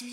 大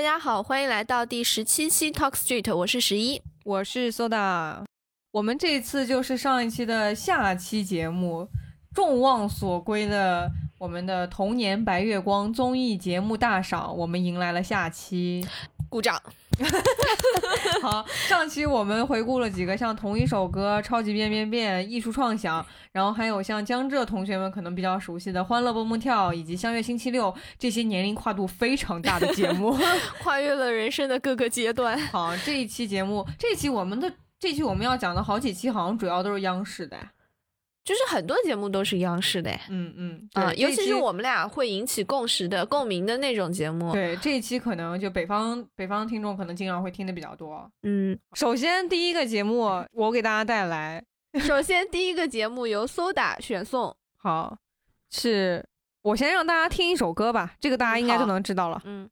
家好，欢迎来到第十七期 Talk Street，我是十一。我是 Soda，我们这一次就是上一期的下期节目，众望所归的我们的童年白月光综艺节目大赏，我们迎来了下期。鼓掌。好，上期我们回顾了几个像同一首歌、超级变变变、艺术创想，然后还有像江浙同学们可能比较熟悉的《欢乐蹦蹦跳》以及《相约星期六》这些年龄跨度非常大的节目，跨越了人生的各个阶段。好，这一期节目，这一期我们的这期我们要讲的好几期，好像主要都是央视的。就是很多节目都是央视的，嗯嗯啊，尤其是我们俩会引起共识的、共鸣的那种节目。对，这一期可能就北方北方听众可能经常会听的比较多。嗯，首先第一个节目我给大家带来，首先第一个节目由 Soda 选送，好，是我先让大家听一首歌吧，这个大家应该就能知道了。嗯。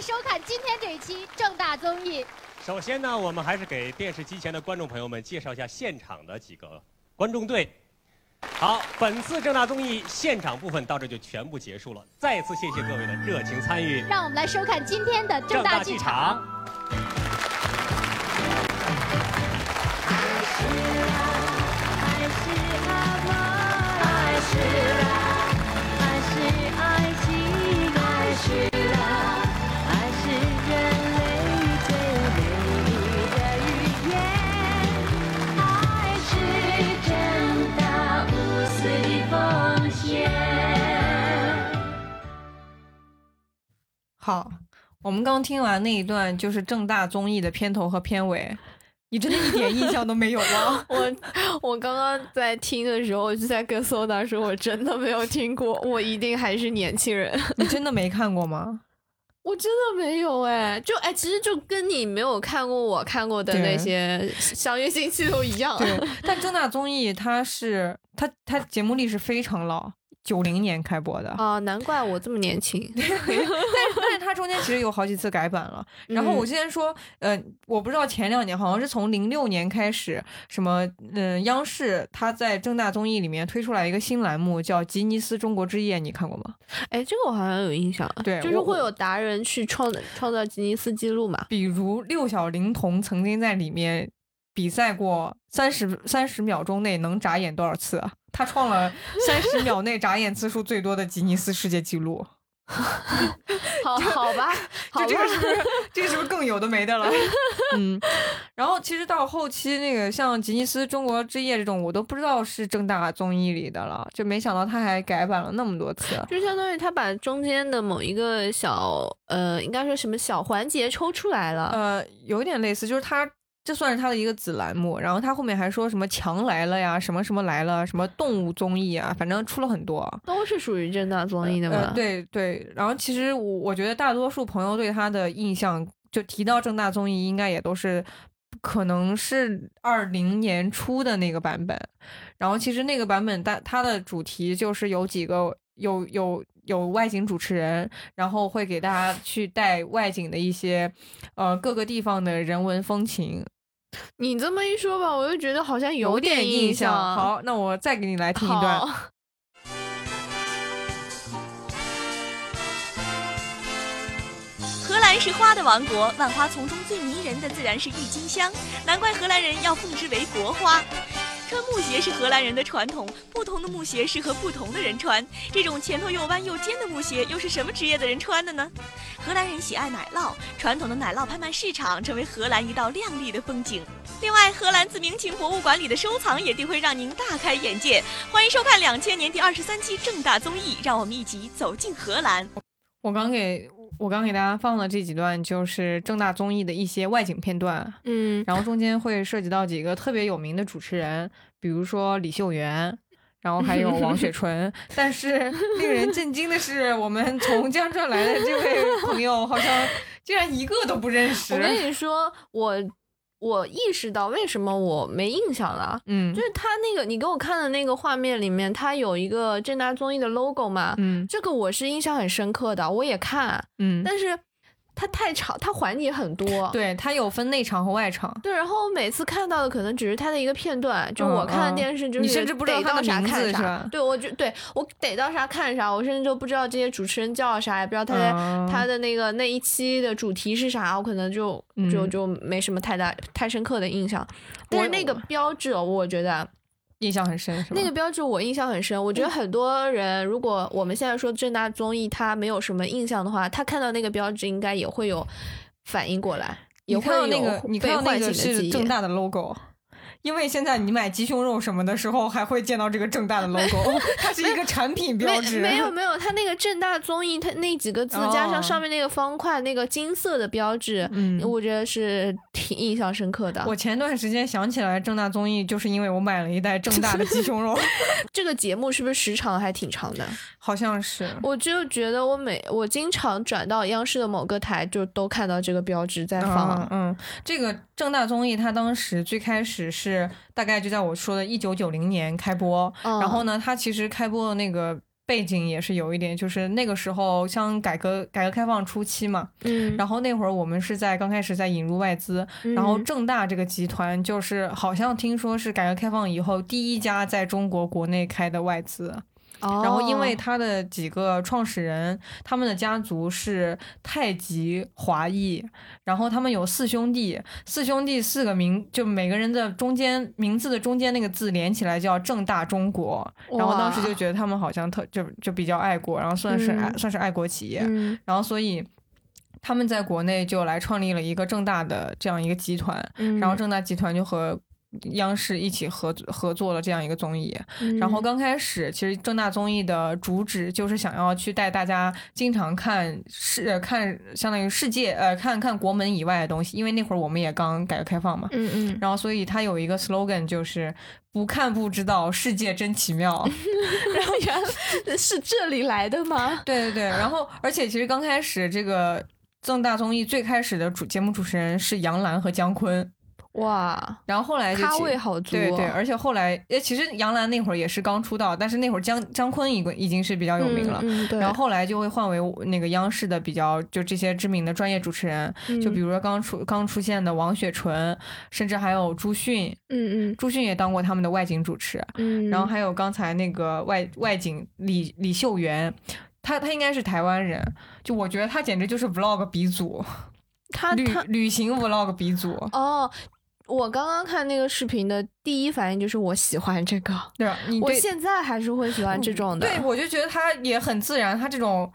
收看今天这一期正大综艺。首先呢，我们还是给电视机前的观众朋友们介绍一下现场的几个观众队。好，本次正大综艺现场部分到这就全部结束了。再次谢谢各位的热情参与。让我们来收看今天的正大剧场。好，我们刚听完那一段就是正大综艺的片头和片尾，你真的一点印象都没有吗？我我刚刚在听的时候，我就在跟 Soda 说，我真的没有听过，我一定还是年轻人。你真的没看过吗？我真的没有哎，就哎，其实就跟你没有看过我看过的那些相约星期六一样。对，但正大综艺它是它它节目历史非常老。九零年开播的啊，难怪我这么年轻。但是但是它中间其实有好几次改版了。然后我之前说，呃，我不知道前两年好像是从零六年开始，什么嗯，央视它在正大综艺里面推出来一个新栏目叫《吉尼斯中国之夜》，你看过吗？哎，这个我好像有印象。对，就是会有达人去创创造吉尼斯纪录嘛。比如六小龄童曾经在里面比赛过三十三十秒钟内能眨眼多少次啊？他创了 三十秒内眨眼次数最多的吉尼斯世界纪录。好 好吧，就这个是不是这个是不是更有的没的了？嗯，然后其实到后期那个像吉尼斯中国之夜这种，我都不知道是正大综艺里的了，就没想到他还改版了那么多次。就相当于他把中间的某一个小呃，应该说什么小环节抽出来了。呃，有点类似，就是他。这算是他的一个子栏目，然后他后面还说什么强来了呀，什么什么来了，什么动物综艺啊，反正出了很多，都是属于正大综艺的嘛？对对。然后其实我我觉得大多数朋友对他的印象，就提到正大综艺，应该也都是可能是二零年初的那个版本。然后其实那个版本，大它的主题就是有几个有有有外景主持人，然后会给大家去带外景的一些呃各个地方的人文风情。你这么一说吧，我又觉得好像有点印象。好，那我再给你来听一段。荷兰是花的王国，万花丛中最迷人的自然是郁金香，难怪荷兰人要奉之为国花。穿木鞋是荷兰人的传统，不同的木鞋适合不同的人穿。这种前头又弯又尖的木鞋又是什么职业的人穿的呢？荷兰人喜爱奶酪，传统的奶酪拍卖市场成为荷兰一道亮丽的风景。另外，荷兰自明清博物馆里的收藏也定会让您大开眼界。欢迎收看两千年第二十三期正大综艺，让我们一起走进荷兰。我刚给。我刚给大家放的这几段就是正大综艺的一些外景片段，嗯，然后中间会涉及到几个特别有名的主持人，比如说李秀媛，然后还有王雪纯。但是令人震惊的是，我们从江浙来的这位朋友，好像竟然一个都不认识。我跟你说，我我意识到为什么我没印象了。嗯。就是他那个你给我看的那个画面里面，他有一个正大综艺的 logo 嘛，嗯。这个我是印象很深刻的，我也看，嗯，但是它太长，它环节很多。对，它有分内场和外场。对，然后我每次看到的可能只是它的一个片段，就嗯我看的电视就是你甚至不知道它的名啥看啥字是吧对，我就对我逮到啥看啥，我甚至就不知道这些主持人叫啥，也不知道他他的那个那一期的主题是啥，我可能就就嗯就没什么太大太深刻的印象。但是那个标志哦，我觉得印象很深，是吧？那个标志我印象很深。我觉得很多人，如果我们现在说正大综艺他没有什么印象的话，他看到那个标志应该也会有反应过来，也会有那个，你看到那个。是正大的 logo。因为现在你买鸡胸肉什么的时候，还会见到这个正大的 logo，它是一个产品标志。没没有 没有，它那个正大综艺，它那几个字、加哦上上面那个方块那个金色的标志，嗯我觉得是挺印象深刻的。我前段时间想起来正大综艺，就是因为我买了一袋正大的鸡胸肉 这个节目是不是时长还挺长的？好像是。我就觉得我每我经常转到央视的某个台，就都看到这个标志在放。嗯嗯，这个正大综艺它当时最开始是大概就在我说的一九九零年开播，嗯。然后呢，它其实开播的那个背景也是有一点，就是那个时候像改革改革开放初期嘛，嗯，然后那会儿我们是在刚开始在引入外资，然后正大这个集团就是好像听说是改革开放以后第一家在中国国内开的外资。哦然后因为他的几个创始人，他们的家族是太极华裔，然后他们有四兄弟，四兄弟四个名，就每个人的中间名字的中间那个字连起来叫正大中国。然后当时就觉得他们好像特就就比较爱国，然后算是、嗯算是爱国企业，嗯然后所以。他们在国内就来创立了一个正大的这样一个集团，嗯然后正大集团就和央视一起合合作了这样一个综艺。嗯然后刚开始，其实正大综艺的主旨就是想要去带大家经常看世呃看相当于世界呃看看国门以外的东西，因为那会儿我们也刚改革开放嘛。嗯嗯，然后所以它有一个 slogan 就是不看不知道，世界真奇妙。然后原来是这里来的吗？对对对，然后而且其实刚开始这个正大综艺最开始的主节目主持人是杨澜和姜昆。哇，然后后来就咖位好足、哦。对对，而且后来，呃，其实杨澜那会儿也是刚出道，但是那会儿姜姜昆已已经是比较有名了。嗯嗯、对。然后后来就会换为那个央视的比较就这些知名的专业主持人，嗯就比如说刚出刚出现的王雪纯，甚至还有朱迅，嗯嗯朱迅也当过他们的外景主持，嗯，然后还有刚才那个外外景李李秀媛，她她应该是台湾人，就我觉得她简直就是 vlog 鼻祖，旅旅行 vlog 鼻祖，哦。我刚刚看那个视频的第一反应就是我喜欢这个，对吧？你我对现在还是会喜欢这种的。对，我就觉得他也很自然，他这种，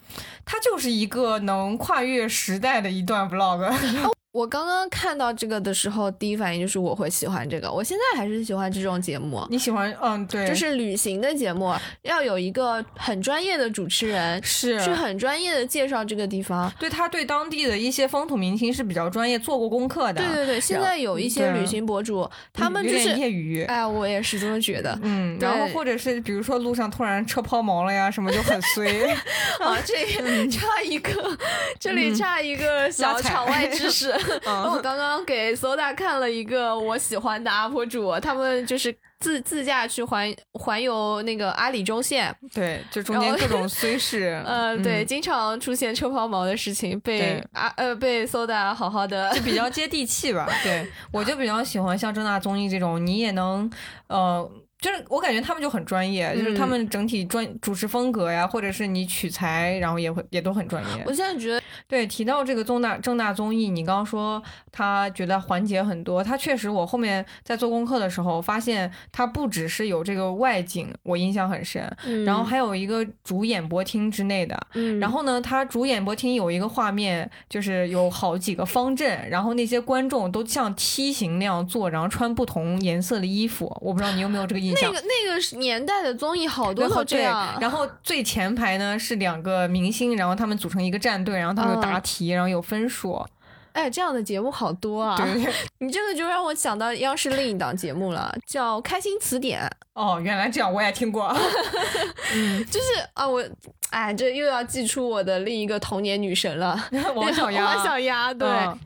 他就是一个能跨越时代的一段 vlog。我刚刚看到这个的时候，第一反应就是我会喜欢这个。我现在还是喜欢这种节目，你喜欢？嗯，对，就是旅行的节目，要有一个很专业的主持人，是去很专业的介绍这个地方。对他对当地的一些风土民情是比较专业，做过功课的。对对对，现在有一些旅行博主，他们就是业余。哎，我也是这么觉得。嗯，然后或者是比如说路上突然车抛锚了呀，什么就很衰。啊，这里插一个，这里差一个小场外知识。嗯我刚刚给 Soda 看了一个我喜欢的 UP 主，他们就是自自驾去环环游那个阿里中线，对，就 中间各种虽事。呃，嗯对，经常出现车抛锚的事情，被啊呃被 Soda 好好的就比较接地气吧。对 我就比较喜欢像正大综艺这种，你也能呃。就是我感觉他们就很专业，就是他嗯们整体专主持风格呀，或者是你取材，然后也会也都很专业。我现在觉得，对，提到这个重大正大综艺，你刚刚说他觉得环节很多，他确实，我后面在做功课的时候发现，他不只是有这个外景，我印象很深，然后还有一个主演播厅之内的。嗯，然后呢，他主演播厅有一个画面，就是有好几个方阵，然后那些观众都像梯形那样坐，然后穿不同颜色的衣服。我不知道你有没有这个印象。那个那个年代的综艺好多然后对，都这样，然后最前排呢是两个明星，然后他们组成一个战队，然后他们有答嗯题，然后有分数。哎，这样的节目好多啊！对 你这个就让我想到央视另一档节目了，叫《开心词典》。哦，原来这样，我也听过。嗯，就是啊，我哎，这又要寄出我的另一个童年女神了，王小丫。王小丫，对。嗯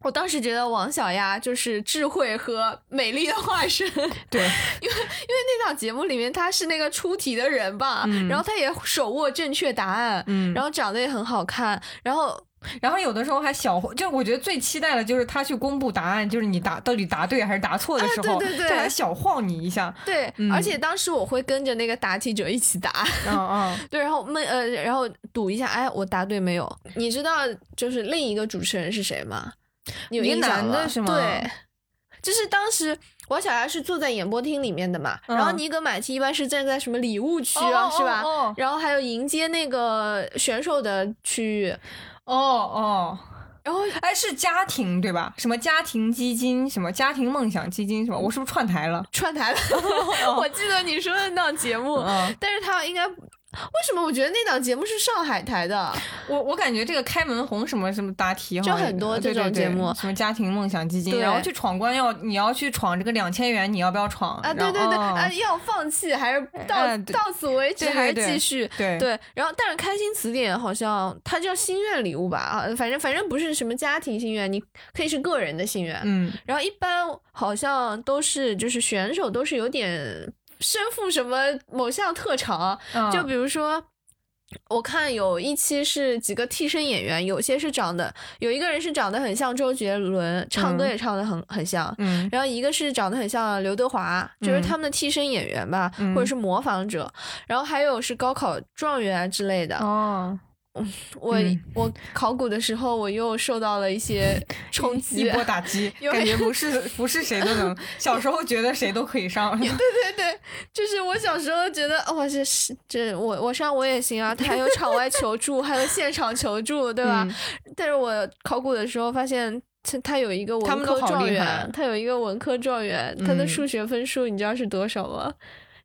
我当时觉得王小丫就是智慧和美丽的化身，对，因为因为那档节目里面她是那个出题的人吧，嗯然后她也手握正确答案，嗯然后长得也很好看，然后然后有的时候还小，就我觉得最期待的就是她去公布答案，就是你答到底答对还是答错的时候，啊对对对就还小晃你一下。对，嗯而且当时我会跟着那个答题者一起答，嗯嗯，对，然后闷呃，然后赌一下，哎，我答对没有？你知道就是另一个主持人是谁吗？你有一个印象吗男的是吗对，就是当时王小丫是坐在演播厅里面的嘛，然后嗯尼格买提一般是站在什么礼物区啊，哦是吧？然后还有迎接那个选手的区域，哦哦，然后哎，是家庭对吧？什么家庭基金，什么家庭梦想基金，什么？我是不是串台了？串台了。我记得你说的那档节目，嗯，但是他应该为什么我觉得那档节目是上海台的？我我感觉这个开门红什么什么答题，就很多这种对对对节目什么家庭梦想基金，对然后去闯关要你要去闯这个两千元，你要不要闯？啊，对对对，哦啊，要放弃还是到、到此为止，还是对继续？对对，然后但是开心词典好像它叫心愿礼物吧，啊，反正反正不是什么家庭心愿，你可以是个人的心愿。嗯然后一般好像都是就是选手都是有点身负什么某项特长，嗯就比如说。我看有一期是几个替身演员，有些是长得有一个人是长得很像周杰伦，唱歌嗯也唱得很很像，嗯然后一个是长得很像刘德华，就是嗯他们的替身演员吧，嗯或者是模仿者。然后还有是高考状元啊之类的。哦，我、嗯我考古的时候，我又受到了一些 冲击一击。波 打击，感觉不是不是谁都能。小时候觉得谁都可以上，对对对，就是我小时候觉得，哇，这是这我我上我也行啊，他还有场外求助，还有现场求助，对吧？嗯但是我考古的时候发现。他他有一个文科状元，他有一个文科状元，他的嗯数学分数你知道是多少吗？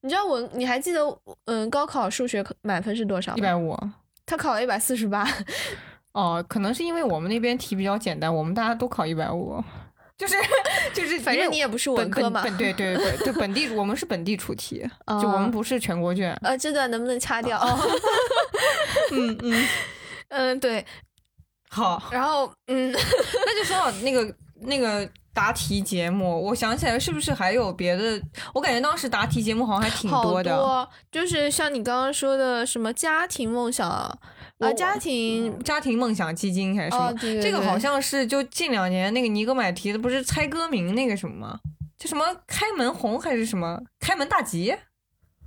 你知道文你还记得嗯高考数学满分是多少吗？一百五。他考了一百四十八，哦，可能是因为我们那边题比较简单，我们大家都考一百五，就是 就是，反正你也不是文科嘛。本对对对对，就本地 我们是本地出题，哦就我们不是全国卷。呃，这段能不能掐掉？嗯嗯，嗯，对。好，然后嗯，那就说到那个那个答题节目，我想起来是不是还有别的？我感觉当时答题节目好像还挺多的。就是像你刚刚说的什么家庭梦想啊，家庭家庭梦想基金还是什么？哦，对对这个好像是就近两年那个尼格买提的，不是猜歌名那个什么吗？就什么开门红还是什么开门大吉？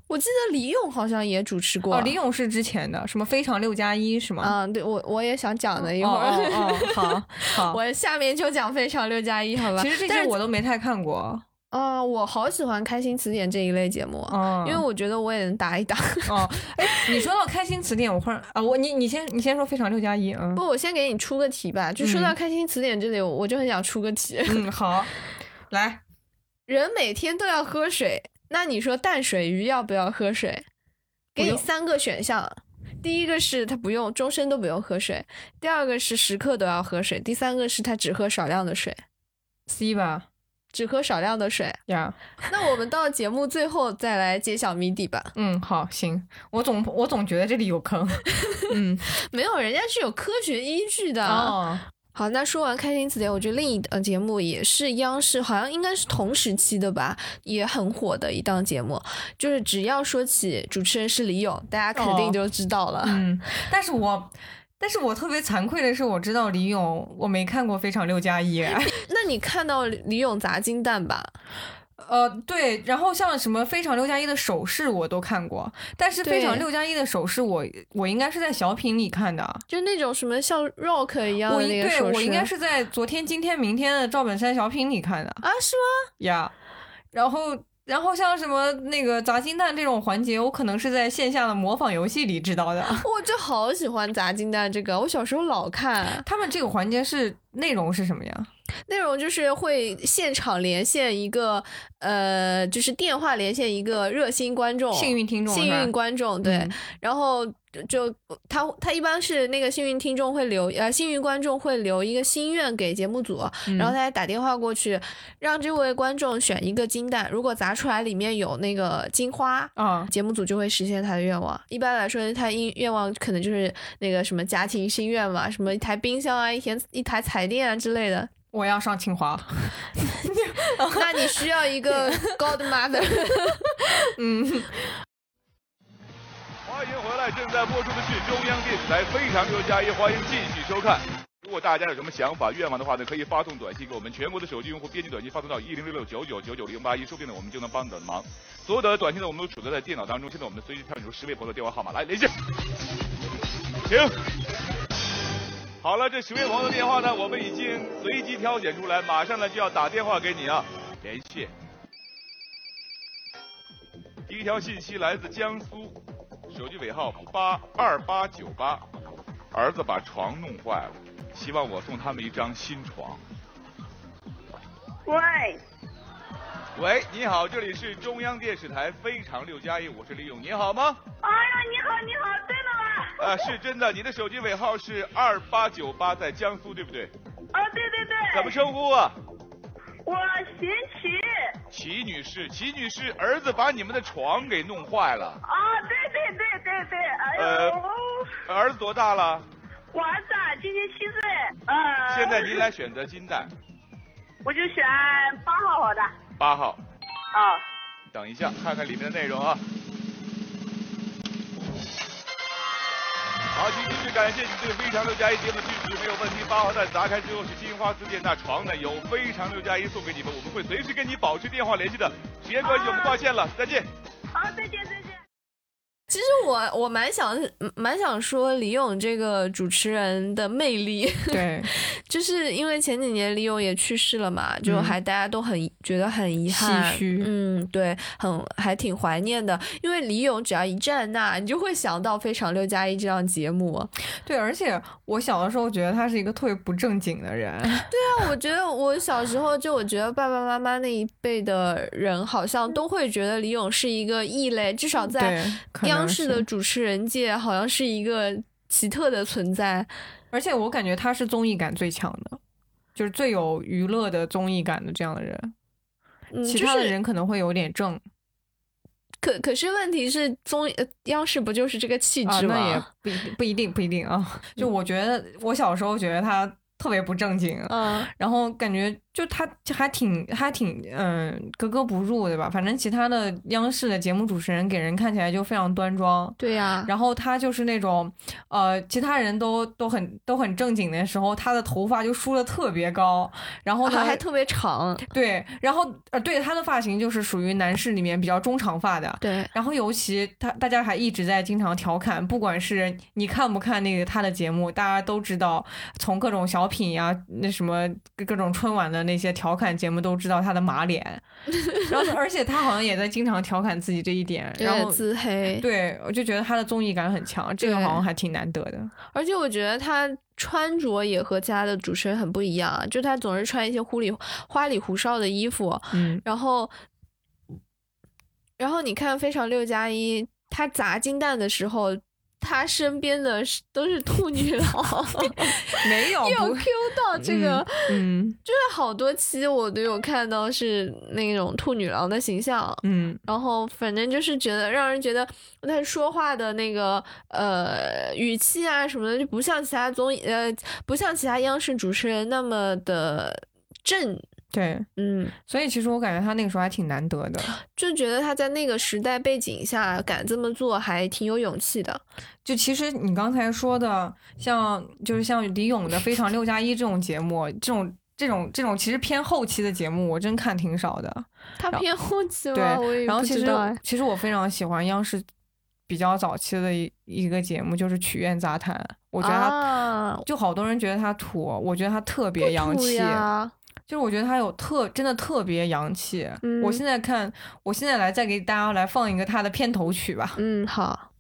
我记得李咏好像也主持过。哦，李咏是之前的，什么非常六加一是吗？嗯，对我我也想讲的一会哦儿，哦哦，好 好。我下面就讲《非常六加一》好吧？其实这些我都没太看过。啊、我好喜欢《开心词典》这一类节目，哦，因为我觉得我也能答一答。哦，哎，你说到开心词典，我忽然啊，我你你先你先说非常六加一，嗯不，我先给你出个题吧。就说到《开心词典》这里，我我就很想出个题。嗯，好，来，人每天都要喝水，那你说淡水鱼要不要喝水？给你三个选项，第一个是它不用，终身都不用喝水；第二个是时刻都要喝水；第三个是它只喝少量的水，C 吧，只喝少量的水。呀，那我们到节目最后再来揭晓谜底吧。嗯，好，行，我总我总觉得这里有坑，嗯，没有，人家是有科学依据的。哦，好，那说完开心词典，我觉得另一档节目也是央视，好像应该是同时期的吧，也很火的一档节目。就是只要说起主持人是李咏，大家肯定哦就知道了。嗯，但是我。但是我特别惭愧的是，我知道李咏，我没看过《非常六加一》。那你看到李咏砸金蛋吧？呃，对，然后像什么《非常六加一》的手势我都看过，但是《非常对六加一》的手势我我应该是在小品里看的，就那种什么像 rock 一样我的那个手势应对我应该是在昨天、今天、明天的赵本山小品里看的啊？是吗？呀。然后，然后像什么那个砸金蛋这种环节，我可能是在线下的模仿游戏里知道的。我就好喜欢砸金蛋这个，我小时候老看。他们这个环节是内容是什么呀？内容就是会现场连线一个呃，就是电话连线一个热心观众，幸运听众幸运观众对，嗯然后就他他一般是那个幸运听众会留呃幸运观众会留一个心愿给节目组，嗯然后他还打电话过去，让这位观众选一个金蛋，如果砸出来里面有那个金花。啊，节目组就会实现他的愿望。一般来说，他因愿望可能就是那个什么家庭心愿嘛，什么一台冰箱啊，一台一台彩电啊之类的。我要上清华。那你需要一个 godmother。嗯，欢迎回来，正在播出的是中央电视台《非常六加一》，欢迎继续收看。如果大家有什么想法、愿望的话呢，可以发送短信给我们全国的手机用户，编辑短信发送到一零六六九九九九零八一，说不定呢我们就能帮你的忙。所有的短信呢，我们都储存在电脑当中。现在我们随机跳出十位朋友的电话号码来连线，请。好了，这十位朋友的电话呢，我们已经随机挑选出来，马上呢就要打电话给你啊，连线。第一条信息来自江苏，手机尾号八二八九八，儿子把床弄坏了，希望我送他们一张新床。喂，喂，你好，这里是中央电视台《非常六加一》，我是李勇，你好吗？哎呀，你好，你好，真的吗？啊，是真的，你的手机尾号是二八九八，在江苏，对不对？啊，对对对。怎么称呼啊？我邢琦。齐女士，齐女士，儿子把你们的床给弄坏了。啊，对对对对对，哎呃呦，儿子多大了？我儿子啊今年七岁，呃。现在您来选择金蛋，我就选八号好的。八号。啊。等一下，看看里面的内容啊。好，请继续感谢你对《非常六加一》节目的支持，没有问题。八号蛋砸开之后是金花四件，那床呢有《非常六加一》送给你们，我们会随时跟你保持电话联系的。时间关系，我们挂线了，再见。好，再见再见。其实我我蛮想蛮想说李咏这个主持人的魅力，对，就是因为前几年李咏也去世了嘛，就还大家都很觉得很遗憾，嗯，对，很还挺怀念的。因为李咏只要一站那，你就会想到《非常六加一》这档节目。对，而且我小的时候觉得他是一个特别不正经的人。对啊我觉得我小时候就我觉得爸爸妈妈那一辈的人好像都会觉得李咏是一个异类，至少在央视的主持人界好像是一个奇特的存在。而且我感觉他是综艺感最强的，就是最有娱乐的综艺感的这样的人。嗯，其他的人可能会有点正可可是问题是综央视不就是这个气啊，质吗？那也不一定不一定不一定啊。就我觉得我小时候觉得他特别不正经，嗯，然后感觉就他还挺还挺嗯格格不入对吧？反正其他的央视的节目主持人给人看起来就非常端庄，对呀、然后他就是那种，呃，其他人都都很都很正经的时候，他的头发就梳的特别高，然后呢还还特别长，对，然后呃，对他的发型就是属于男士里面比较中长发的。对，然后尤其他大家还一直在经常调侃，不管是你看不看那个他的节目，大家都知道，从各种小品呀、那什么各各种春晚的那些调侃节目都知道他的马脸，然后而且他好像也在经常调侃自己这一点，然后自黑。对，我就觉得他的综艺感很强，这个好像还挺难得的。而且我觉得他穿着也和其他的主持人很不一样啊，就他总是穿一些糊里花里胡哨的衣服，嗯，然后，然后你看《非常六加一》，他砸金蛋的时候。他身边的都是兔女郎 没有有 Q 到这个，嗯就是好多期我都有看到是那种兔女郎的形象，嗯。然后反正就是觉得让人觉得他说话的那个呃语气啊什么的，就不像其他综艺呃不像其他央视主持人那么的正，对，嗯，所以其实我感觉他那个时候还挺难得的。就觉得他在那个时代背景下敢这么做，还挺有勇气的。就其实你刚才说的，像就是像李咏的《非常六加一》这种节目，这种这种这种其实偏后期的节目，我真看挺少的。他偏后期对然后其实其实我非常喜欢央视比较早期的一一个节目，就是《曲苑杂谈》，我觉得他。啊，就好多人觉得他土，我觉得他特别洋气，呀，就是我觉得他有特真的特别洋气。我现在看我现在来再给大家来放一个他的片头曲吧。嗯好。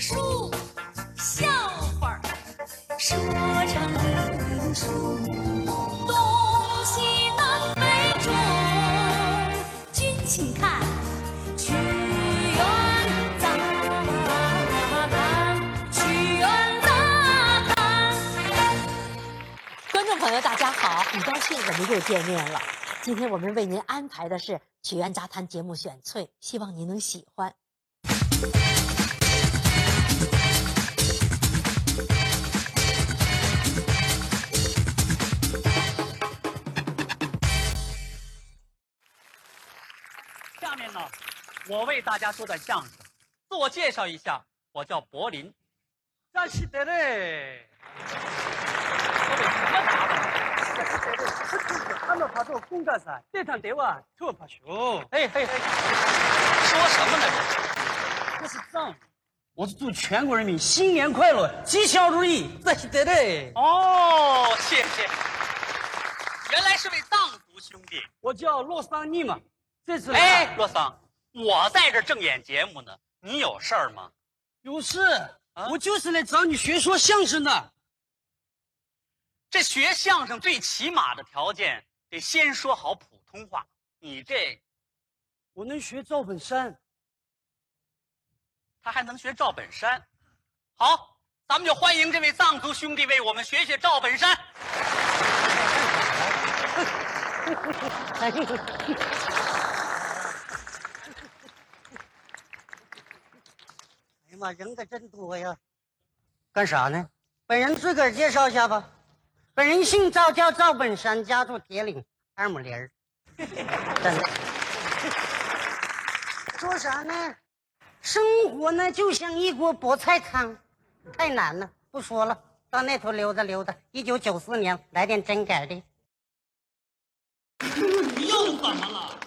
书笑话说唱艺书朋友，大家好，很高兴我们又见面了。今天我们为您安排的是《曲苑杂谈》节目选粹，希望您能喜欢。下面呢，我为大家说段相声。自我介绍一下，我叫柏林。那是的嘞。说什么呢？这是藏语，我是祝全国人民新年快乐，吉祥如意。哦，谢谢。原来是位藏族兄弟，我叫洛桑尼嘛。这次哎，洛桑，我在这正演节目呢，你有事儿吗？有事，我就是来找你学说相声的。这学相声最起码的条件得先说好普通话。你这，我能学赵本山，他还能学赵本山。好，咱们就欢迎这位藏族兄弟为我们学学赵本山。哎呀妈，人可真多呀！干啥呢？本人自个儿介绍一下吧。本人姓赵，叫赵本山，家住铁岭二亩林儿。真的。说啥呢？生活呢就像一锅菠菜汤，太难了，不说了。到那头溜达溜达。一九九四年来点真改的。你 又怎么了？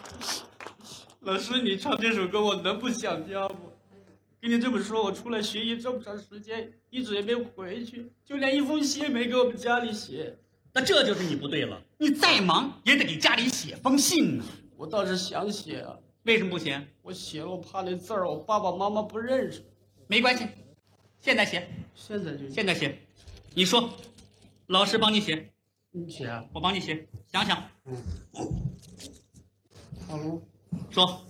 老师，你唱这首歌我能不想家不？跟你这么说，我出来学习这么长时间，一直也没回去，就连一封信也没给我们家里写。那这就是你不对了。你再忙也得给家里写封信呢。我倒是想写啊，为什么不写？我写了，我怕那字儿我爸爸妈妈不认识。没关系，现在写。现在就现在写。你说，老师帮你写。你写啊？我帮你写。想想。嗯。好喽。说。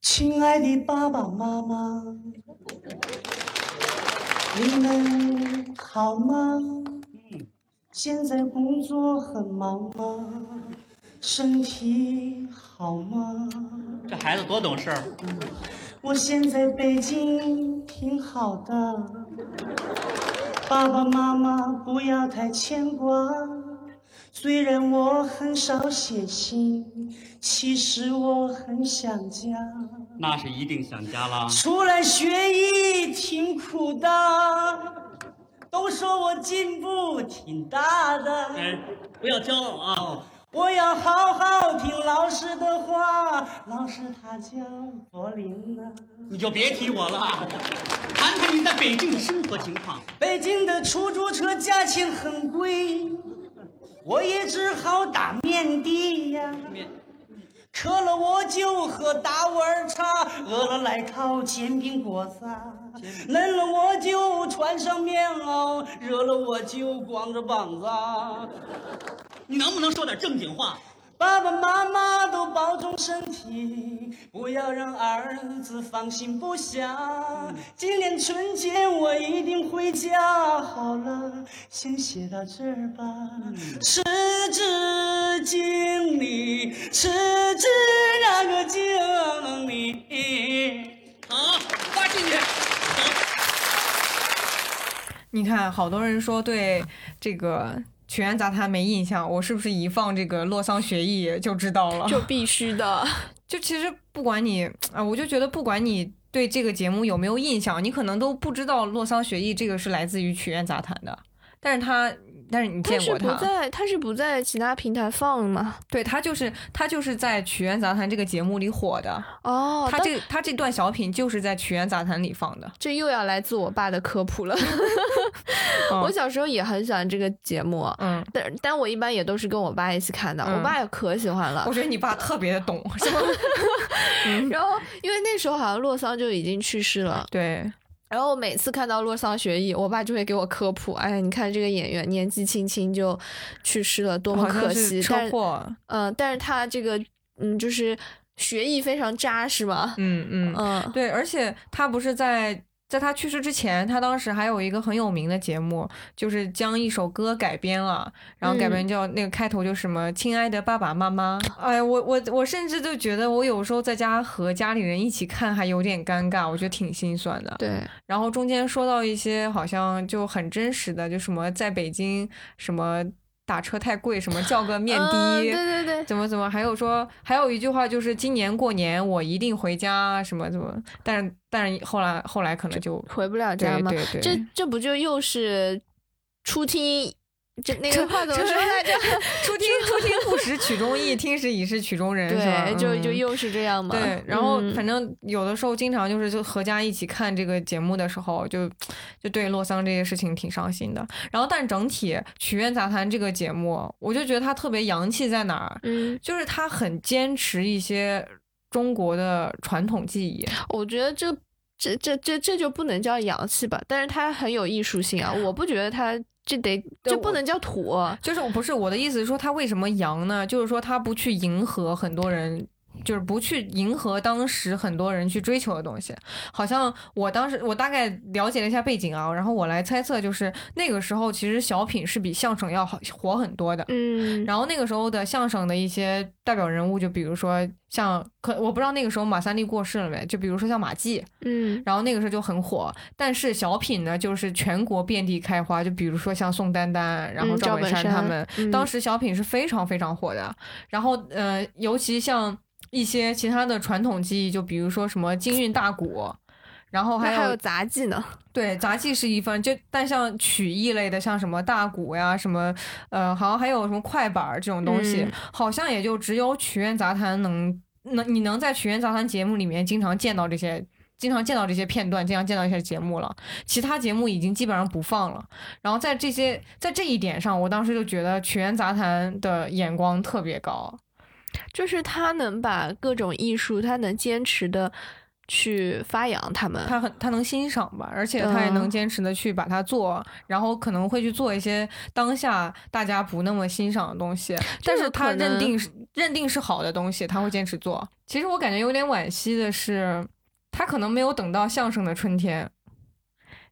亲爱的爸爸妈妈，你们好吗？现在工作很忙吗？身体好吗？这孩子多懂事儿。我现在北京挺好的，爸爸妈妈不要太牵挂。虽然我很少写信，其实我很想家。那是一定想家啦。出来学艺挺苦的，都说我进步挺大的。哎，不要骄傲啊！我要好好听老师的话，老师他叫柏林呐。你就别提我了，谈谈你在北京的生活情况。北京的出租车价钱很贵。我也只好打面的呀，渴了我就喝大碗茶，饿了来套煎饼果子，冷了我就穿上棉袄，热了我就光着膀子。你能不能说点正经话？爸爸妈妈都保重身体，不要让儿子放心不下。今年春节我一定回家。好了，先写到这儿吧。赤子敬礼，赤子那个敬礼。好，发进去。你看，好多人说对这个。曲苑杂谈没印象，我是不是一放这个洛桑学艺就知道了？就必须的。就其实不管你啊，我就觉得不管你对这个节目有没有印象，你可能都不知道洛桑学艺这个是来自于曲苑杂谈的，但是他。但是你见过他？他是不在，他是不在其他平台放吗？对他就是他就是在《曲苑杂谈》这个节目里火的哦。他这他这段小品就是在《曲苑杂谈》里放的。这又要来自我爸的科普了。我小时候也很喜欢这个节目，嗯，但但我一般也都是跟我爸一起看的。我爸也可喜欢了。我觉得你爸特别的懂？然后因为那时候好像洛桑就已经去世了，对。然后每次看到洛桑学艺，我爸就会给我科普，哎呀，你看这个演员年纪轻轻就去世了，多么可惜。是车祸，嗯、但是他这个嗯，就是学艺非常扎实嘛。嗯嗯嗯，对，而且他不是在在他去世之前，他当时还有一个很有名的节目，就是将一首歌改编了，然后改编嗯叫、那个开头就什么“亲爱的爸爸妈妈”。哎，我我我甚至就觉得我有时候在家和家里人一起看还有点尴尬，我觉得挺心酸的。对，然后中间说到一些好像就很真实的，就什么在北京什么打车太贵，什么叫个 面的，嗯对对对怎么怎么，还有说还有一句话就是今年过年我一定回家，什么怎么，但是但是后来后来可能就回不了家嘛。对对对这这不就又是初听这那这个话怎么这说来着？初听初听不识曲中意，听时已是曲中人，是吧？对，就就嗯又是这样嘛。对，然后嗯反正有的时候经常就是就合家一起看这个节目的时候，就就对洛桑这些事情挺伤心的。然后但整体《曲苑杂谈》这个节目，我就觉得它特别洋气在哪儿？嗯，就是它很坚持一些中国的传统技艺。我觉得这这这这这就不能叫洋气吧，但是它很有艺术性啊。我不觉得它这得这不能叫土。就是我不是我的意思是说，它为什么洋呢？就是说它不去迎合很多人。就是不去迎合当时很多人去追求的东西，好像我当时我大概了解了一下背景啊，然后我来猜测，就是那个时候其实小品是比相声要好火很多的，嗯，然后那个时候的相声的一些代表人物，就比如说像可我不知道那个时候马三立过世了没，就比如说像马季，嗯，然后那个时候就很火，但是小品呢，就是全国遍地开花，就比如说像宋丹丹，然后嗯赵本山。山他们，嗯。当时小品是非常非常火的。然后呃，尤其像一些其他的传统技艺，就比如说什么京韵大鼓。然后还有还有杂技呢，对，杂技是一分，就但像曲艺类的，像什么大鼓呀，什么呃，好像还有什么快板儿这种东西，嗯好像也就只有曲苑杂谈能能你能在曲苑杂谈节目里面经常见到这些。经常见到这些片段，经常见到一些节目了，其他节目已经基本上不放了。然后在这些在这一点上，我当时就觉得曲苑杂谈的眼光特别高。就是他能把各种艺术，他能坚持的去发扬他们。他很他能欣赏吧，而且他也能嗯坚持的去把它做，然后可能会去做一些当下大家不那么欣赏的东西，但是他认定是认定是好的东西，他会坚持做。其实我感觉有点惋惜的是，他可能没有等到相声的春天。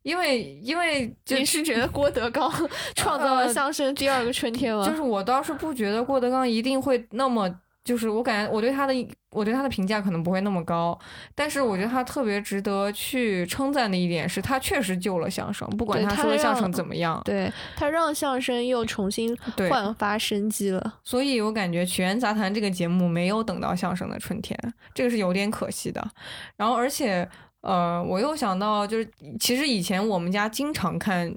因为，因为就你是觉得郭德纲 创造了呃相声第二个春天吗？就是我倒是不觉得郭德纲一定会那么，就是我感觉我对他的我对他的评价可能不会那么高，但是我觉得他特别值得去称赞的一点是他确实救了相声，不管他他说的相声怎么样，对他让相声又重新焕发生机了。所以我感觉《曲苑杂谈》这个节目没有等到相声的春天，这个是有点可惜的。然后，而且，呃，我又想到，就是其实以前我们家经常看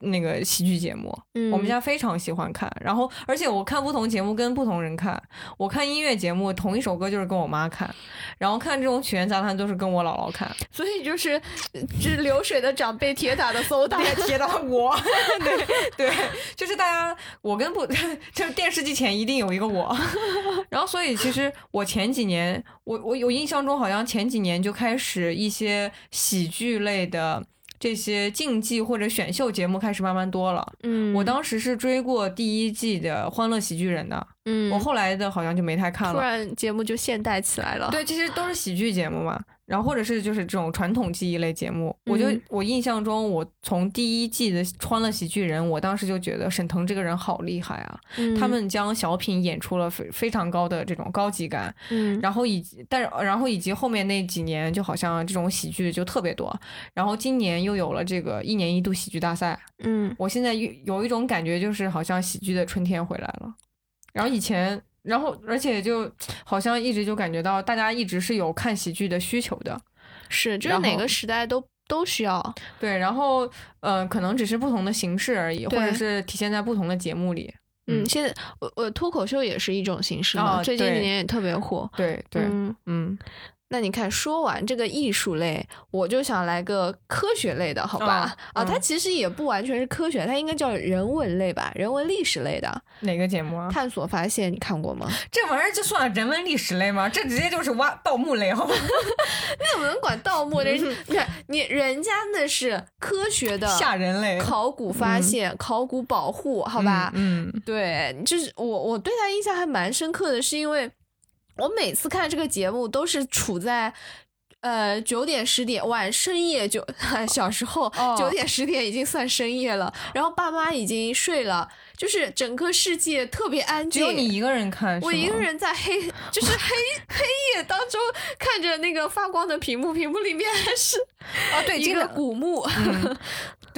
那个喜剧节目，嗯我们家非常喜欢看。然后，而且我看不同节目跟不同人看，我看音乐节目同一首歌就是跟我妈看，然后看这种曲苑杂谈都是跟我姥姥看。所以就是，呃这流水的长辈，铁打的馊打，铁打我，对对，就是大家，我跟不，就是电视机前一定有一个我，然后所以其实我前几年，我我有印象中好像前几年就开始一些喜剧类的。这些竞技或者选秀节目开始慢慢多了，嗯，我当时是追过第一季的《欢乐喜剧人》的，嗯，我后来的好像就没太看了。突然节目就现代起来了。对，其实都是喜剧节目嘛，然后或者是就是这种传统记忆类节目。我就嗯我印象中，我从第一季的《欢乐喜剧人》，我当时就觉得沈腾这个人好厉害啊，嗯他们将小品演出了非非常高的这种高级感。嗯，然后以及，但是然后以及后面那几年，就好像这种喜剧就特别多。然后今年又有了这个一年一度喜剧大赛，嗯，我现在有有一种感觉，就是好像喜剧的春天回来了。然后以前，然后而且就好像一直就感觉到大家一直是有看喜剧的需求的，是，就是哪个时代都都需要。对。然后呃，可能只是不同的形式而已，或者是体现在不同的节目里。嗯，现在我我脱口秀也是一种形式嘛，哦最近几年也特别火。对对，嗯嗯那你看，说完这个艺术类，我就想来个科学类的，好吧？嗯啊，它其实也不完全是科学，它应该叫人文类吧，人文历史类的。哪个节目啊？探索发现，你看过吗？这玩意儿就算人文历史类吗？这直接就是挖盗墓类，好吧？你怎么能管盗墓的？你看，你人家那是科学的吓人类考古发现、考古保护，好吧？嗯，嗯对，就是我我对他印象还蛮深刻的，是因为我每次看这个节目都是处在。呃，九点十点晚深夜就 小时候哦九点十点已经算深夜了，然后爸妈已经睡了，就是整个世界特别安静。只有你一个人看，我一个人在黑，就是黑 黑夜当中看着那个发光的屏幕，屏幕里面还是啊，对，一个这个古墓。嗯，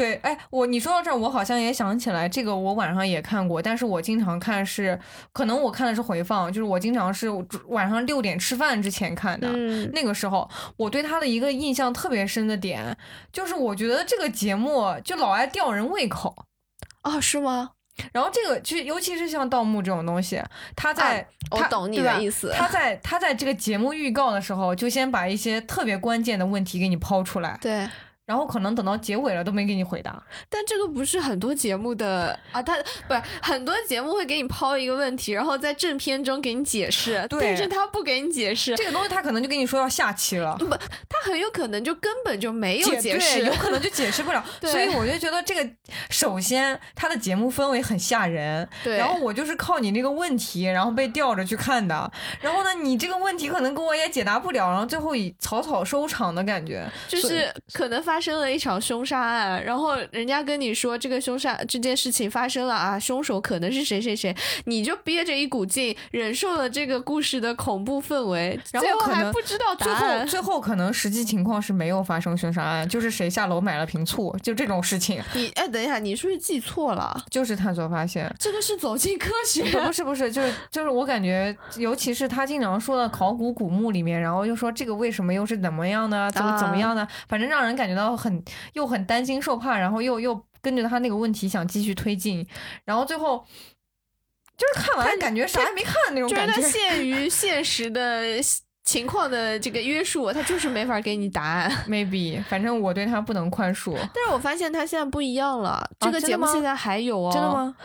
对，哎，我你说到这儿，我好像也想起来，这个我晚上也看过，但是我经常看是，可能我看的是回放，就是我经常是晚上六点吃饭之前看的。嗯那个时候，我对他的一个印象特别深的点，就是我觉得这个节目就老爱吊人胃口。啊，是吗？然后这个就尤其是像盗墓这种东西，他在、啊我他懂你的意思他在他在这个节目预告的时候，就先把一些特别关键的问题给你抛出来，对。然后可能等到结尾了都没给你回答。但这个不是很多节目的啊，他不是很多节目会给你抛一个问题，然后在正片中给你解释，对但是他不给你解释，这个东西他可能就跟你说要下期了，不，他很有可能就根本就没有解解释，对有可能就解释不了。对所以我就觉得这个，首先他的节目氛围很吓人，对然后我就是靠你那个问题，然后被吊着去看的。然后呢，你这个问题可能跟我也解答不了，然后最后以草草收场的感觉，就是可能发生了一场凶杀案，然后人家跟你说这个凶杀这件事情发生了啊，凶手可能是谁谁谁，你就憋着一股劲，忍受了这个故事的恐怖氛围，然后还不知道最答案后。最后可能实际情况是没有发生凶杀案，就是谁下楼买了瓶醋，就这种事情，你哎，等一下，你是不是记错了？就是探索发现。这个是走进科学，不是不是，就是就是我感觉，尤其是他经常说的考古古墓里面，然后又说这个为什么又是怎么样呢，怎么怎么样的，反正让人感觉到很又很担惊受怕，然后又又跟着他那个问题想继续推进，然后最后就是看完感觉啥也没看那种就是他。限 于现实的情况的这个约束，他就是没法给你答案。maybe，反正我对他不能宽恕。但是我发现他现在不一样了，这个节目现在还有哦。真的吗？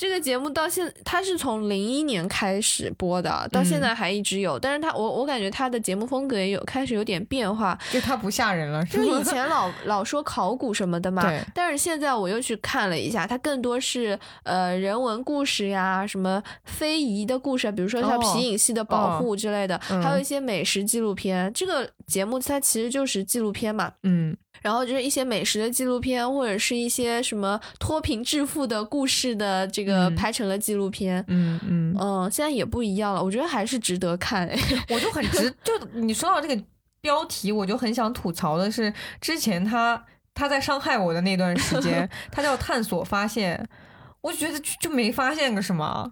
这个节目到现，它是从零一年开始播的，到现在还一直有。但是它，我我感觉它的节目风格也有开始有点变化。就它不吓人了？就以前老老说考古什么的嘛对，但是现在我又去看了一下，它更多是呃人文故事呀，什么非遗的故事啊，比如说像哦皮影戏的保护之类的，嗯还有一些美食纪录片。这个节目它其实就是纪录片嘛，嗯，然后就是一些美食的纪录片，或者是一些什么脱贫致富的故事的这个嗯。拍成了纪录片。嗯嗯，嗯，现在也不一样了，我觉得还是值得看。哎。我就很值，就你说到这个标题，我就很想吐槽的是，之前他他在伤害我的那段时间，他叫探索发现，我觉得就就没发现个什么，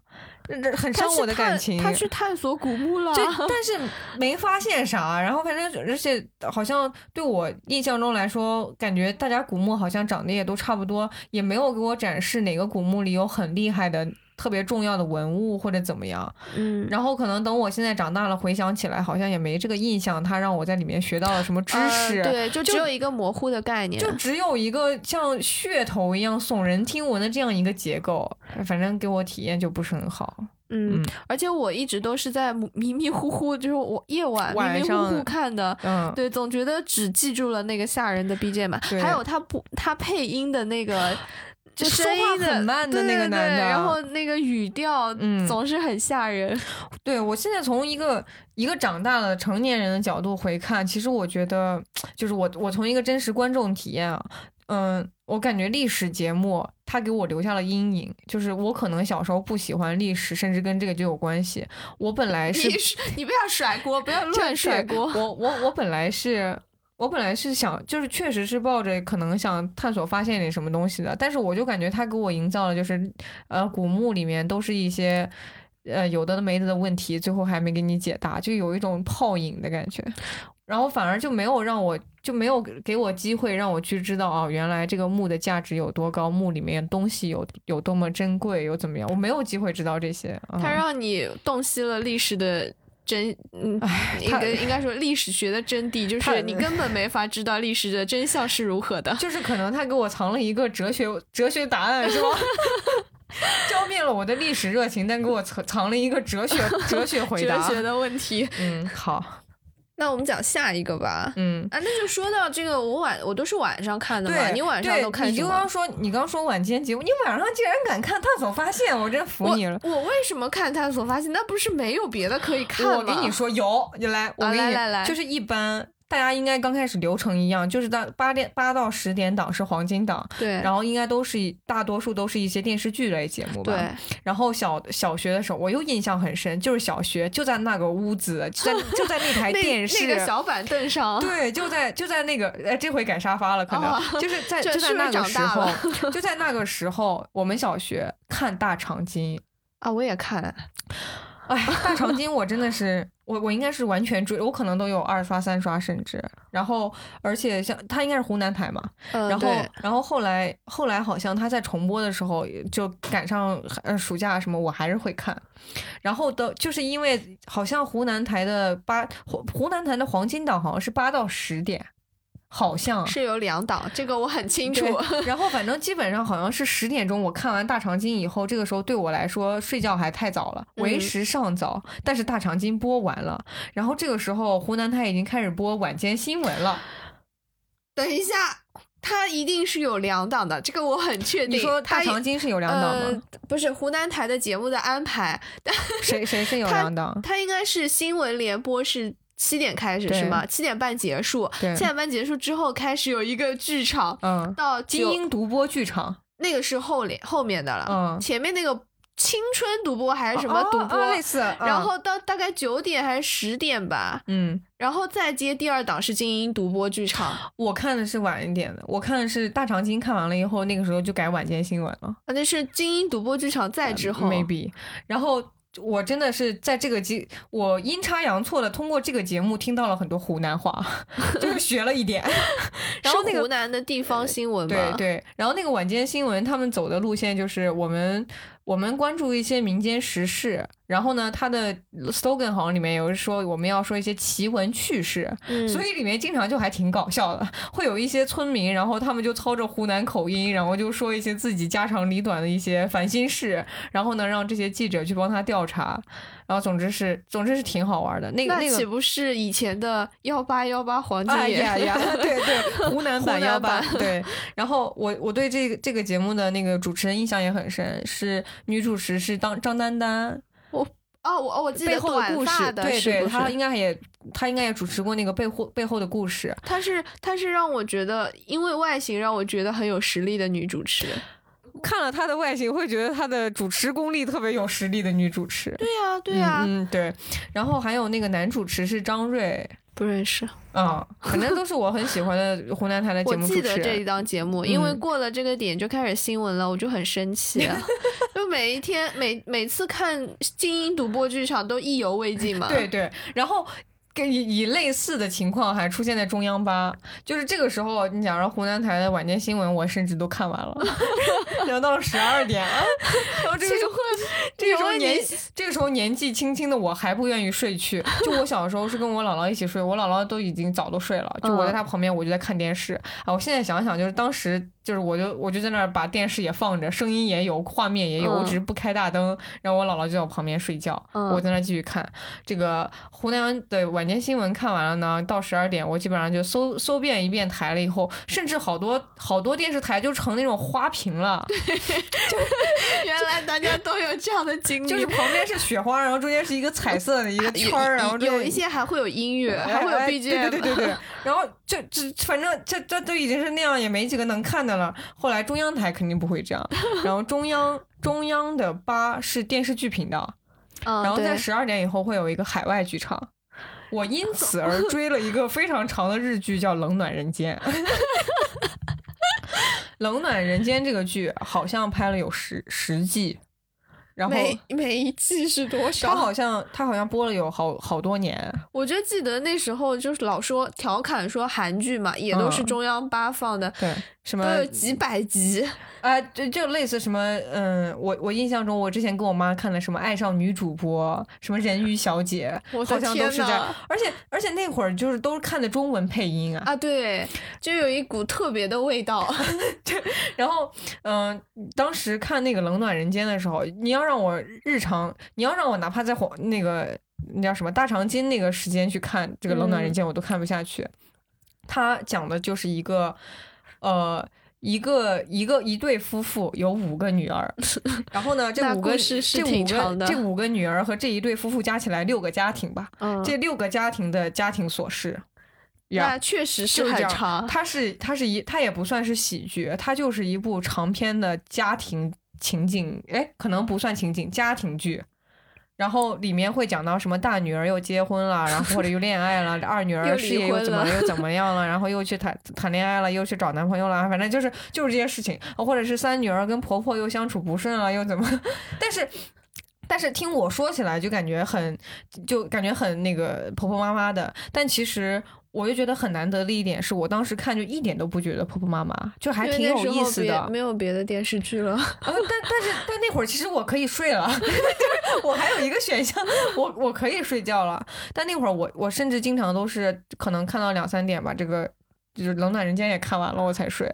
很伤我的感情。他去探索古墓了，这 但是没发现啥，然后反正而且好像对我印象中来说，感觉大家古墓好像长得也都差不多，也没有给我展示哪个古墓里有很厉害的。特别重要的文物或者怎么样，嗯，然后可能等我现在长大了回想起来，好像也没这个印象，他让我在里面学到了什么知识，呃对，就只有一个模糊的概念，就只有一个像噱头一样耸人听闻的这样一个结构，反正给我体验就不是很好。嗯，而且我一直都是在迷迷糊糊，就是我夜晚迷迷糊糊看的，嗯对，总觉得只记住了那个吓人的 BGM，还有他不他配音的那个。就说话很慢的那个男的对然后那个语调，嗯总是很吓人。对我现在从一个一个长大了成年人的角度回看，其实我觉得，就是我我从一个真实观众体验啊，嗯，我感觉历史节目它给我留下了阴影，就是我可能小时候不喜欢历史，甚至跟这个就有关系。我本来是你是你不要甩锅，不要乱甩锅。我我我本来是。我本来是想，就是确实是抱着可能想探索发现点什么东西的，但是我就感觉他给我营造的就是，呃，古墓里面都是一些，呃，有的没的的问题，最后还没给你解答，就有一种泡影的感觉，然后反而就没有让我就没有给我机会让我去知道哦，原来这个墓的价值有多高，墓里面东西有有多么珍贵，有怎么样，我没有机会知道这些。啊它让你洞悉了历史的真，嗯，应他该应该说历史学的真谛，就是你根本没法知道历史的真相是如何的。就是可能他给我藏了一个哲学哲学答案，是吧？浇灭了我的历史热情，但给我藏藏了一个哲学 哲学回答。哲学的问题。嗯，好，那我们讲下一个吧。嗯，啊，那就说到这个，我晚我都是晚上看的嘛，对，你晚上都看你就刚？说，你刚说晚间节目，你晚上竟然敢看《探索发现》，我真服你了。我我为什么看探索发现？那不是没有别的可以看吗？我跟你说，有，你来，我啊跟你，来来来就是一般。大家应该刚开始流程一样，就是到八点八到十点档是黄金档，对然后应该都是大多数都是一些电视剧类节目吧。对。然后小小学的时候，我又印象很深，就是小学就在那个屋子，就在 就在那台电视那个小板凳上，对，就在就在那个，哎，这回改沙发了，可能、哦就是在 这就在那个时候，就在那个时候，我们小学看大长今。啊，我也看，哎，大长今我真的是，我我应该是完全追，我可能都有二刷三刷甚至，然后而且像他应该是湖南台嘛，嗯然后然后后来后来好像他在重播的时候就赶上呃暑假什么，我还是会看，然后的就是因为好像湖南台的八湖湖南台的黄金档好像是八到十点。好像是有两档，这个我很清楚。然后反正基本上好像是十点钟，我看完大长今以后，这个时候对我来说睡觉还太早了，为嗯时尚早。但是大长今播完了，然后这个时候湖南台已经开始播晚间新闻了。等一下，它一定是有两档的，这个我很确定。你说大长今是有两档吗？呃？不是湖南台的节目的安排，谁谁是有两档？它应该是新闻联播是。七点开始是吗？七点半结束，七点半结束之后开始有一个剧场，嗯，到精英独播剧场，那个是后面后面的了，嗯前面那个青春独播还是什么哦独播，哦类似嗯然后到大概九点还是十点吧，嗯，然后再接第二档是精英独播剧场，啊，我看的是晚一点的，我看的是大长今看完了以后，那个时候就改晚间新闻了。那是精英独播剧场再之后、maybe，然后我真的是在这个节，我阴差阳错的通过这个节目听到了很多湖南话，就是学了一点。然后那个湖南的地方新闻吗？对对，然后那个晚间新闻他们走的路线就是我们我们关注一些民间时事，然后呢，它的 slogan 好像里面有说我们要说一些奇闻趣事，嗯所以里面经常就还挺搞笑的，会有一些村民，然后他们就操着湖南口音，然后就说一些自己家长里短的一些烦心事，然后呢，让这些记者去帮他调查，然后总之是总之是挺好玩的。那个那个岂不是以前的幺八幺八黄金哎眼？呀呀，对对，湖南 版幺八对。然后我我对这个这个节目的那个主持人印象也很深，是女主持是当张丹丹，我哦我我记得背后的故事，对对，她应该也她应该也主持过那个背后背后的故事。她是她是让我觉得，因为外形让我觉得很有实力的女主持。看了她的外形，会觉得她的主持功力特别有实力的女主持。对呀、对呀、嗯嗯对。然后还有那个男主持是张瑞，不认识。嗯、反正都是我很喜欢的湖南台的节目主持人。记得这一档节目，因为嗯过了这个点就开始新闻了，我就很生气啊！就每一天每每次看精英独播剧场都意犹未尽嘛。对对，然后。跟以以类似的情况还出现在中央八，就是这个时候，你讲说湖南台的晚间新闻，我甚至都看完了，聊到了十二点，然后这个时候，这个时候年这个时候年纪轻轻的我还不愿意睡去，就我小时候是跟我姥姥一起睡，我姥姥都已经早都睡了，就我在她旁边，我就在看电视啊。我现在想想，就是当时就是我就我就在那儿把电视也放着，声音也有，画面也有，我嗯。只是不开大灯，然后我姥姥就在我旁边睡觉，嗯我在那儿继续看。这个湖南的晚间新闻看完了呢，到十二点我基本上就搜搜遍一遍台了以后，甚至好多好多电视台就成那种花屏了，原来大家都有这样的经历，就是。旁边是雪花，然后中间是一个彩色的一个圈儿，然后有一些还会有音乐，哎还会有哎 BGM。对对对对对，然后这这反正这这都已经是那样，也没几个能看的了。后来中央台肯定不会这样，然后中央中央的八是电视剧频道，嗯，然后在十二点以后会有一个海外剧场。我因此而 追了一个非常长的日剧，叫《冷暖人间》。冷暖人间这个剧好像拍了有十十季，然后每每一季是多少？他好像他好像播了有好好多年，我就记得那时候就是老说调侃说韩剧嘛，也都是嗯中央八放的，对，什么都有几百集。啊，这就类似什么，嗯，我我印象中，我之前跟我妈看的什么《爱上女主播》，什么《人鱼小姐 》，我好像都天是这样。而且而且那会儿就是都是看的中文配音啊，啊，对，就有一股特别的味道。然后，嗯、当时看那个《冷暖人间》的时候，你要让我日常，你要让我哪怕在黄那个那叫什么大长今那个时间去看这个《冷暖人间》，我都看不下去。他讲的就是一个，呃。一个一个一对夫妇有五个女儿，然后呢，这五个是这五个这五个女儿和这一对夫妇加起来六个家庭吧，嗯这六个家庭的家庭琐事，那确实是很长。它是它是一它也不算是喜剧，它就是一部长篇的家庭情景，哎，可能不算情景，家庭剧。然后里面会讲到什么大女儿又结婚了，然后或者又恋爱了，二女 儿事业又怎么了又怎 么样了，然后又去谈谈恋爱了，又去找男朋友了，反正就是就是这些事情，或者是三女儿跟婆婆又相处不顺了，又怎么？但是但是听我说起来就感觉很，就感觉很那个婆婆妈妈的，但其实。我就觉得很难得的一点是我当时看就一点都不觉得婆婆妈妈，就还挺有意思的。没有别的电视剧了。啊，但但是但那会儿其实我可以睡了，我还有一个选项，我我可以睡觉了。但那会儿我我甚至经常都是可能看到两三点吧，这个就是《冷暖人间》也看完了我才睡。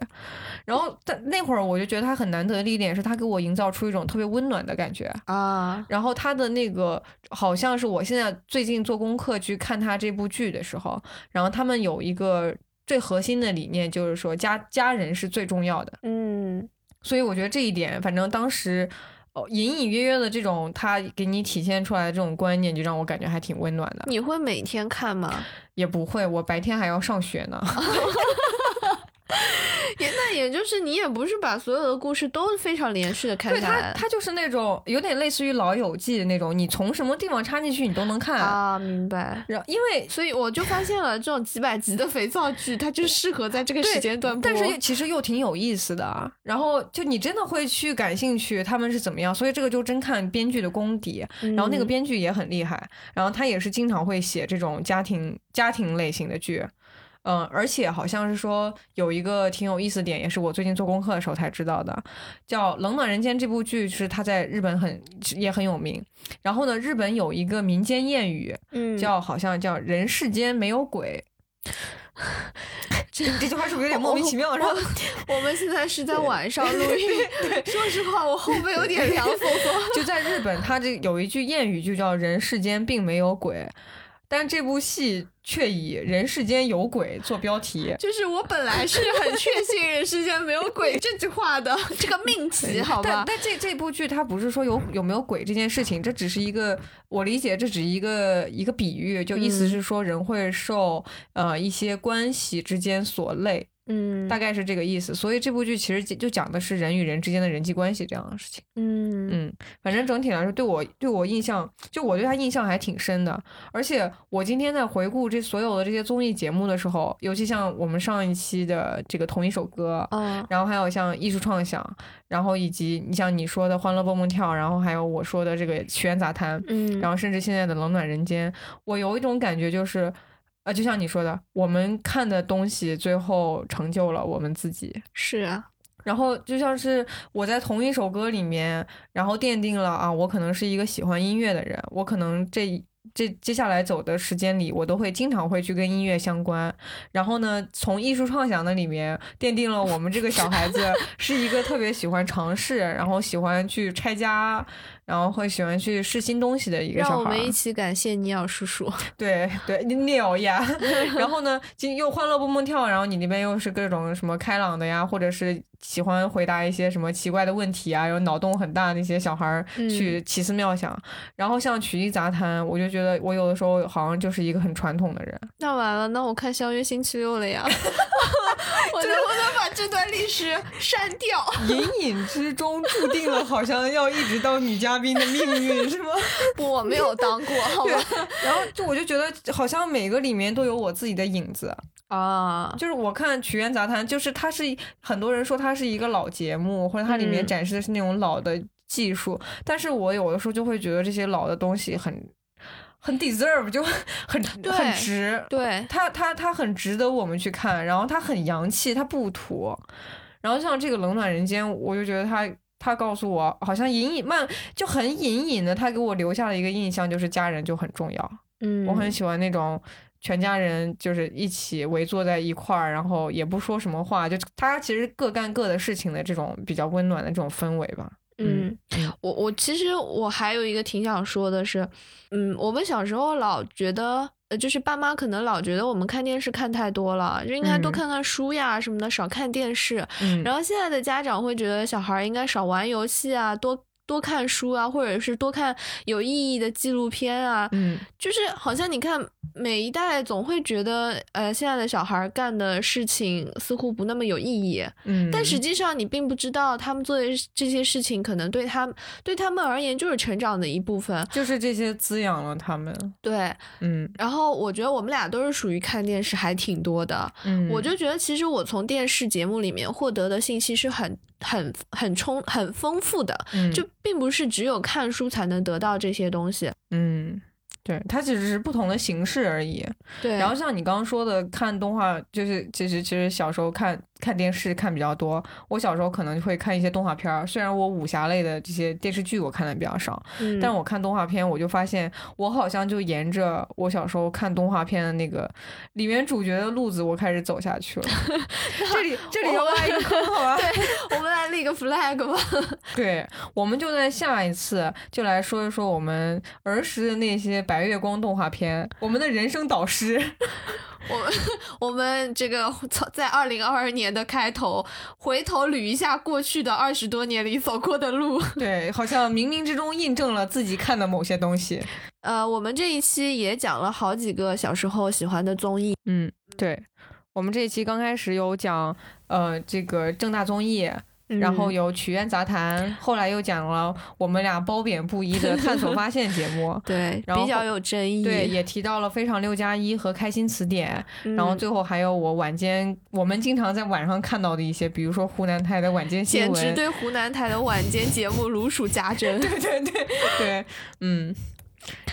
然后但那会儿我就觉得他很难得的一点是他给我营造出一种特别温暖的感觉啊。然后他的那个好像是我现在最近做功课去看他这部剧的时候，然后他们有一个最核心的理念就是说家家人是最重要的。嗯，所以我觉得这一点，反正当时。哦，隐隐约约的这种他给你体现出来的这种观念，就让我感觉还挺温暖的。你会每天看吗？也不会，我白天还要上学呢。也那也就是你也不是把所有的故事都非常连续的看下来他就是那种有点类似于《老友记》的那种，你从什么地方插进去你都能看啊，明白。然后因为所以我就发现了，这种几百集的肥皂剧，它就适合在这个时间段播。但是其实又挺有意思的。然后就你真的会去感兴趣他们是怎么样，所以这个就真看编剧的功底。然后那个嗯编剧也很厉害，然后他也是经常会写这种家庭家庭类型的剧。嗯，而且好像是说有一个挺有意思的点，也是我最近做功课的时候才知道的，叫《冷暖人间》这部剧，是它在日本很也很有名。然后呢，日本有一个民间谚语，嗯叫好像叫“人世间没有鬼 ”。这这句话是不是有点莫名其妙？然 后我们现在是在晚上录音，说实话，我后背有点凉飕飕。就在日本，它这有一句谚语，就叫“人世间并没有鬼”，但这部戏却以“人世间有鬼”做标题。就是我本来是很确信人世间没有鬼这句话的 这个命题，好吧？但但这这部剧它不是说有有没有鬼这件事情，这只是一个我理解，这只是一个一个比喻，就意思嗯是说人会受、呃一些关系之间所累。嗯，大概是这个意思，所以这部剧其实就讲的是人与人之间的人际关系这样的事情。嗯嗯，反正整体来说，对我对我印象，就我对他印象还挺深的。而且我今天在回顾这所有的这些综艺节目的时候，尤其像我们上一期的这个同一首歌，嗯然后还有像艺术创想，然后以及你像你说的欢乐蹦蹦跳，然后还有我说的这个曲苑杂谈，嗯然后甚至现在的冷暖人间，我有一种感觉就是。呃，就像你说的，我们看的东西最后成就了我们自己。是啊，然后就像是我在同一首歌里面，然后奠定了啊，我可能是一个喜欢音乐的人，我可能这这接下来走的时间里，我都会经常会去跟音乐相关。然后呢，从艺术创想的里面奠定了我们这个小孩子 是一个特别喜欢尝试，然后喜欢去拆家，然后会喜欢去试新东西的一个小孩。让我们一起感谢尼尔叔叔。对 对，鸟呀。然后呢，今又欢乐蹦蹦跳，然后你那边又是各种什么开朗的呀，或者是喜欢回答一些什么奇怪的问题啊，有脑洞很大的那些小孩去奇思妙想。然后像曲艺杂谈，我就觉得我有的时候好像就是一个很传统的人。那完了，那我看《相约星期六》了呀，我能不能把这段历史删掉？隐隐之中注定了，好像要一直当女嘉宾的命运，是吗？不，我没有当过，好对吧？，然后就我就觉得好像每个里面都有我自己的影子。啊，就是我看《曲苑杂谈》，就是它是很多人说它是一个老节目，或者它里面嗯展示的是那种老的技术，但是我有的时候就会觉得这些老的东西很很 deserve，就 很很值，对它它它很值得我们去看，然后它很洋气，它不土。然后像这个冷暖人间，我就觉得它它告诉我，好像隐隐慢就很隐隐的，他给我留下了一个印象，就是家人就很重要。嗯，我很喜欢那种全家人就是一起围坐在一块儿，然后也不说什么话，就他其实各干各的事情的这种比较温暖的这种氛围吧。嗯，我我其实我还有一个挺想说的是，嗯，我们小时候老觉得，呃，就是爸妈可能老觉得我们看电视看太多了，就应该多嗯看看书呀什么的，少看电视。嗯然后现在的家长会觉得小孩应该少玩游戏啊，多多看书啊，或者是多看有意义的纪录片啊。嗯，就是好像你看每一代总会觉得，呃，现在的小孩儿干的事情似乎不那么有意义。嗯，但实际上你并不知道他们做的这些事情，可能对他们对他们而言就是成长的一部分。就是这些滋养了他们。对，嗯然后我觉得我们俩都是属于看电视还挺多的。嗯，我就觉得其实我从电视节目里面获得的信息是很很很充很丰富的，嗯就并不是只有看书才能得到这些东西。嗯。对，它只是不同的形式而已。对，然后像你刚刚说的，看动画，就是其实其实小时候看看电视看比较多。我小时候可能会看一些动画片儿，虽然我武侠类的这些电视剧我看的比较少，嗯但我看动画片，我就发现我好像就沿着我小时候看动画片的那个里面主角的路子，我开始走下去了。这里这里要挖一个坑，好吧？对，我们来立个 flag 吧。对，我们就在下一次就来说一说我们儿时的那些白月光动画片，我们的人生导师。我们 我们这个从在二零二二年的开头，回头捋一下过去的二十多年里走过的路。对，好像冥冥之中印证了自己看的某些东西。呃，我们这一期也讲了好几个小时候喜欢的综艺。嗯，对，我们这一期刚开始有讲呃这个正大综艺。然后有曲苑杂谈，后来又讲了我们俩褒贬不一的 探索发现节目，对，然后比较有争议。对，也提到了非常六加一和开心词典，嗯然后最后还有我晚间我们经常在晚上看到的一些，比如说湖南台的晚间新闻，简直对湖南台的晚间节目如数家珍。对对对对，嗯，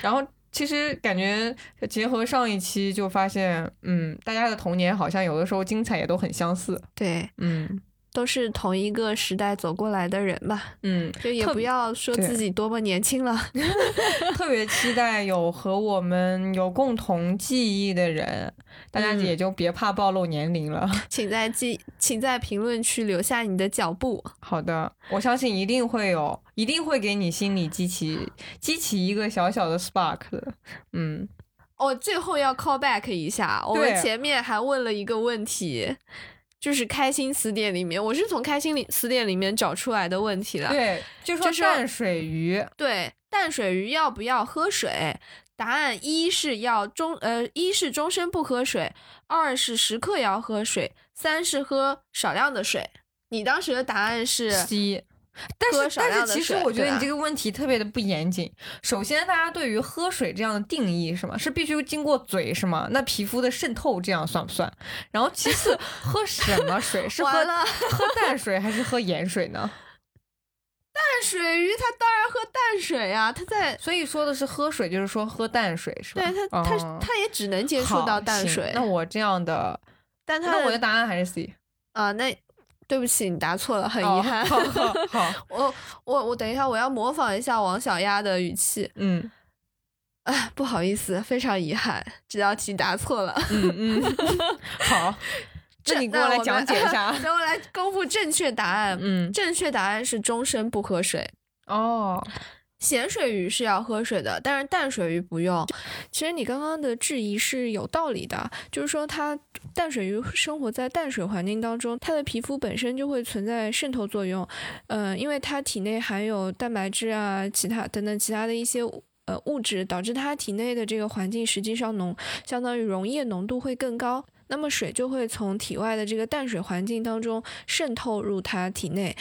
然后。其实感觉结合上一期就发现，嗯，大家的童年好像有的时候精彩也都很相似。对，嗯，都是同一个时代走过来的人吧。嗯，就也不要说自己多么年轻了。特别期待有和我们有共同记忆的人，大家嗯也就别怕暴露年龄了。请在记，请在评论区留下你的脚步。好的，我相信一定会有，一定会给你心里激起激起一个小小的 spark 的。嗯，哦，最后要 call back 一下，我们前面还问了一个问题，就是开心词典里面，我是从开心里词典里面找出来的问题了。对，就说是淡水鱼，对，淡水鱼要不要喝水？答案一是要终呃，一是终身不喝水，二是时刻要喝水，三是喝少量的水。你当时的答案是 C。但是但是，其实我觉得你这个问题特别的不严谨。首先，大家对于喝水这样的定义是吗？是必须经过嘴是吗？那皮肤的渗透这样算不算？然后其次，喝什么水？是喝喝淡水还是喝盐水呢？淡水鱼，它当然喝淡水呀、它在所以说的是喝水，就是说喝淡水是吧？对它它哦它也只能接触到淡水。那我这样的，但它那我的答案还是 C。啊，那对不起，你答错了，很哦遗憾。好好好，我我我等一下，我要模仿一下王小丫的语气。嗯哎，不好意思，非常遗憾，这道题答错了。嗯嗯，好，这那你给我来讲解一下。让我来公布正确答案。嗯，正确答案是终身不喝水。哦，咸水鱼是要喝水的，但是淡水鱼不用。其实你刚刚的质疑是有道理的，就是说它淡水鱼生活在淡水环境当中，它的皮肤本身就会存在渗透作用，嗯、因为它体内含有蛋白质啊、其他等等其他的一些。呃，物质导致它体内的这个环境实际上浓，相当于溶液浓度会更高，那么水就会从体外的这个淡水环境当中渗透入它体内。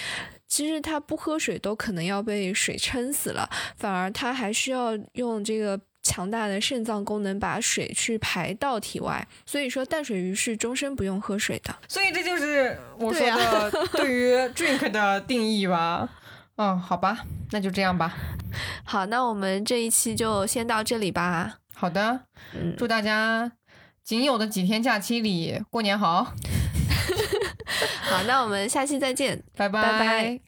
其实它不喝水都可能要被水撑死了反而它还需要用这个强大的肾脏功能把水去排到体外。所以说淡水鱼是终身不用喝水的。所以这就是我说的 对于 drink 的定义吧。嗯好吧那就这样吧 好那我们这一期就先到这里吧。好的祝大家仅有的几天假期里过年好。好那我们下期再见。拜拜。